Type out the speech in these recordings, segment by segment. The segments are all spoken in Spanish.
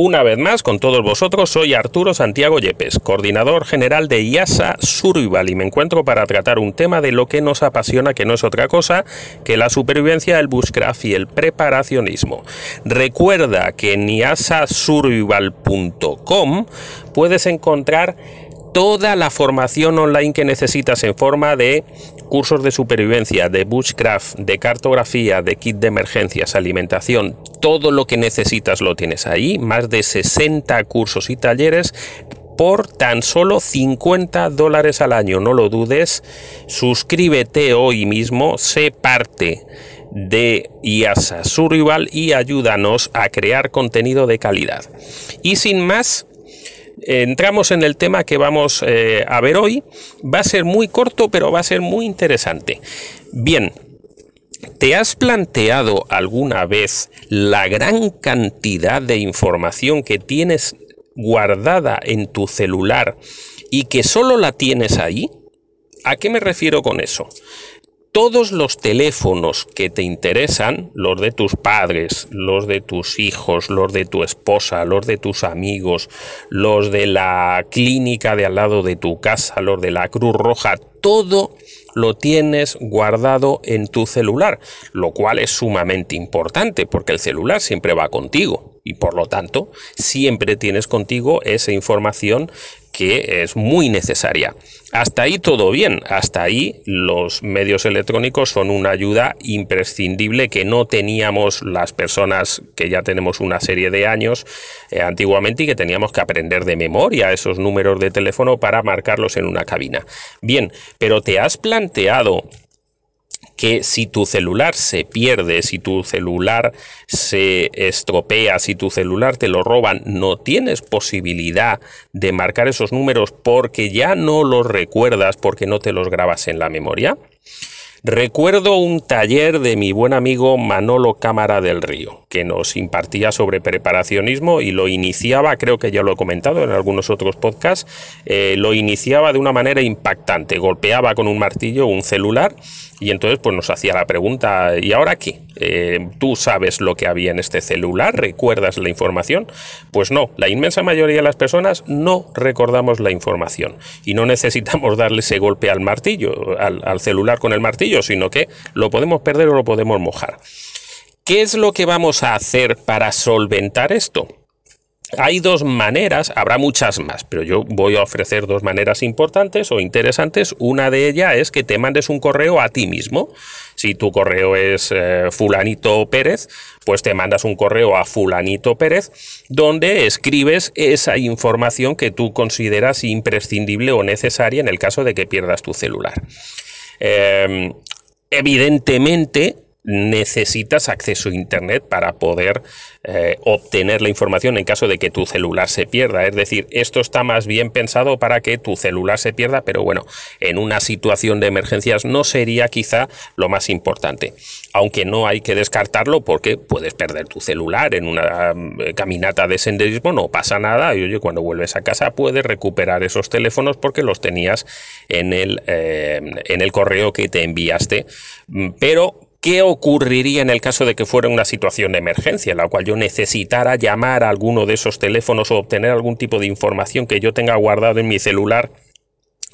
Una vez más, con todos vosotros, soy Arturo Santiago Yepes, coordinador general de IASA Survival, y me encuentro para tratar un tema de lo que nos apasiona, que no es otra cosa que la supervivencia, el bushcraft y el preparacionismo. Recuerda que en iasasurvival.com puedes encontrar toda la formación online que necesitas en forma de cursos de supervivencia, de bushcraft, de cartografía, de kit de emergencias, alimentación, todo lo que necesitas lo tienes ahí, más de 60 cursos y talleres por tan solo 50 dólares al año, no lo dudes, suscríbete hoy mismo, sé parte de IASA Survival y ayúdanos a crear contenido de calidad. Y sin más, entramos en el tema que vamos eh, a ver hoy. Va a ser muy corto, pero va a ser muy interesante. Bien, ¿te has planteado alguna vez la gran cantidad de información que tienes guardada en tu celular y que solo la tienes ahí? ¿A qué me refiero con eso? Todos los teléfonos que te interesan, los de tus padres, los de tus hijos, los de tu esposa, los de tus amigos, los de la clínica de al lado de tu casa, los de la Cruz Roja, todo lo tienes guardado en tu celular, lo cual es sumamente importante porque el celular siempre va contigo y por lo tanto siempre tienes contigo esa información que es muy necesaria. Hasta ahí todo bien, hasta ahí los medios electrónicos son una ayuda imprescindible que no teníamos las personas que ya tenemos una serie de años eh, antiguamente y que teníamos que aprender de memoria esos números de teléfono para marcarlos en una cabina. Bien, pero ¿te has planteado que si tu celular se pierde, si tu celular se estropea, si tu celular te lo roban, no tienes posibilidad de marcar esos números porque ya no los recuerdas, porque no te los grabas en la memoria. Recuerdo un taller de mi buen amigo Manolo Cámara del Río, que nos impartía sobre preparacionismo y lo iniciaba, creo que ya lo he comentado en algunos otros podcasts, eh, lo iniciaba de una manera impactante, golpeaba con un martillo un celular y entonces pues nos hacía la pregunta, ¿y ahora qué? Eh, ¿Tú sabes lo que había en este celular? ¿Recuerdas la información? Pues no, la inmensa mayoría de las personas no recordamos la información y no necesitamos darle ese golpe al martillo, al, al celular con el martillo, sino que lo podemos perder o lo podemos mojar. ¿Qué es lo que vamos a hacer para solventar esto? Hay dos maneras, habrá muchas más, pero yo voy a ofrecer dos maneras importantes o interesantes. Una de ellas es que te mandes un correo a ti mismo. Si tu correo es eh, fulanito Pérez, pues te mandas un correo a fulanito Pérez donde escribes esa información que tú consideras imprescindible o necesaria en el caso de que pierdas tu celular. Em, evidentemente, necesitas acceso a Internet para poder eh, obtener la información en caso de que tu celular se pierda. Es decir, esto está más bien pensado para que tu celular se pierda, pero bueno, en una situación de emergencias no sería quizá lo más importante. Aunque no hay que descartarlo porque puedes perder tu celular en una eh, caminata de senderismo, no pasa nada. Y oye, cuando vuelves a casa puedes recuperar esos teléfonos porque los tenías en el, eh, en el correo que te enviaste. Mm, pero ¿Qué ocurriría en el caso de que fuera una situación de emergencia, en la cual yo necesitara llamar a alguno de esos teléfonos o obtener algún tipo de información que yo tenga guardado en mi celular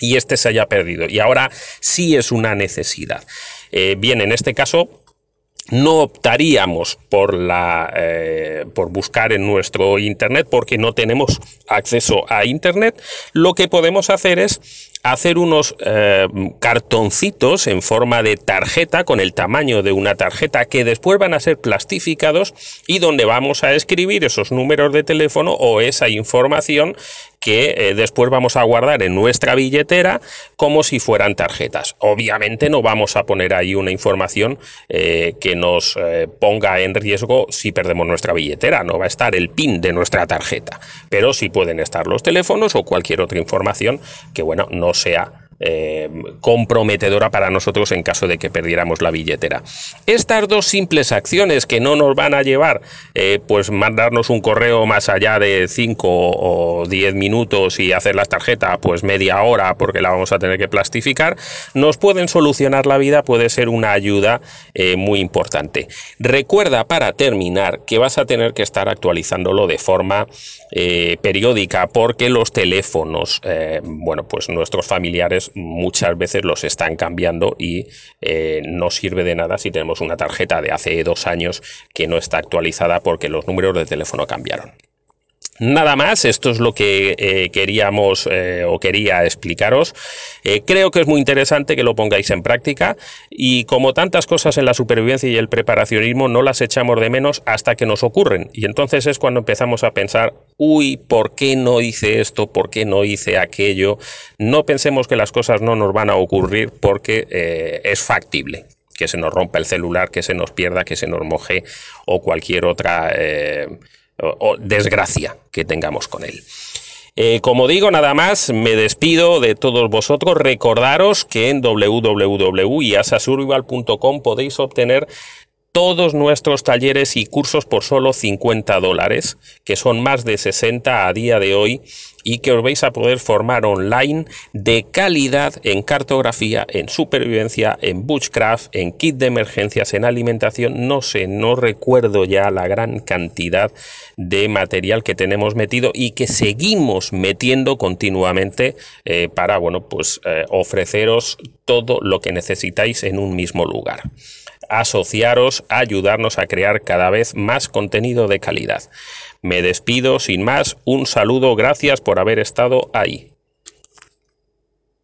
y este se haya perdido? Y ahora sí es una necesidad. Eh, bien, en este caso, no optaríamos por, la, eh, por buscar en nuestro Internet porque no tenemos acceso a Internet, lo que podemos hacer es hacer unos eh, cartoncitos en forma de tarjeta con el tamaño de una tarjeta que después van a ser plastificados y donde vamos a escribir esos números de teléfono o esa información que eh, después vamos a guardar en nuestra billetera como si fueran tarjetas. Obviamente no vamos a poner ahí una información eh, que nos ponga en riesgo si perdemos nuestra billetera, no va a estar el PIN de nuestra tarjeta, pero sí pueden estar los teléfonos o cualquier otra información que bueno, no sea eh, comprometedora para nosotros en caso de que perdiéramos la billetera. Estas dos simples acciones que no nos van a llevar, eh, pues mandarnos un correo más allá de 5 o 10 minutos y hacer la tarjeta pues media hora porque la vamos a tener que plastificar, nos pueden solucionar la vida, puede ser una ayuda eh, muy importante. Recuerda para terminar que vas a tener que estar actualizándolo de forma periódica porque los teléfonos, bueno, pues nuestros familiares muchas veces los están cambiando y eh, no sirve de nada si tenemos una tarjeta de hace dos años que no está actualizada porque los números de teléfono cambiaron. Nada más, esto es lo que eh, queríamos eh, o quería explicaros. Eh, creo que es muy interesante que lo pongáis en práctica y como tantas cosas en la supervivencia y el preparacionismo no las echamos de menos hasta que nos ocurren y entonces es cuando empezamos a pensar, uy, ¿por qué no hice esto? ¿Por qué no hice aquello? No pensemos que las cosas no nos van a ocurrir porque es factible que se nos rompa el celular, que se nos pierda, que se nos moje o cualquier otra o, desgracia que tengamos con él. Eh, como digo, nada más, me despido de todos vosotros. Recordaros que en www.iasasurvival.com podéis obtener todos nuestros talleres y cursos por solo 50 dólares, que son más de 60 a día de hoy, y que os vais a poder formar online de calidad en cartografía, en supervivencia, en bushcraft, en kit de emergencias, en alimentación, no sé, no recuerdo ya la gran cantidad de material que tenemos metido y que seguimos metiendo continuamente eh, para, bueno, pues eh, ofreceros todo lo que necesitáis en un mismo lugar asociaros, ayudarnos a crear cada vez más contenido de calidad. Me despido sin más, un saludo, gracias por haber estado ahí.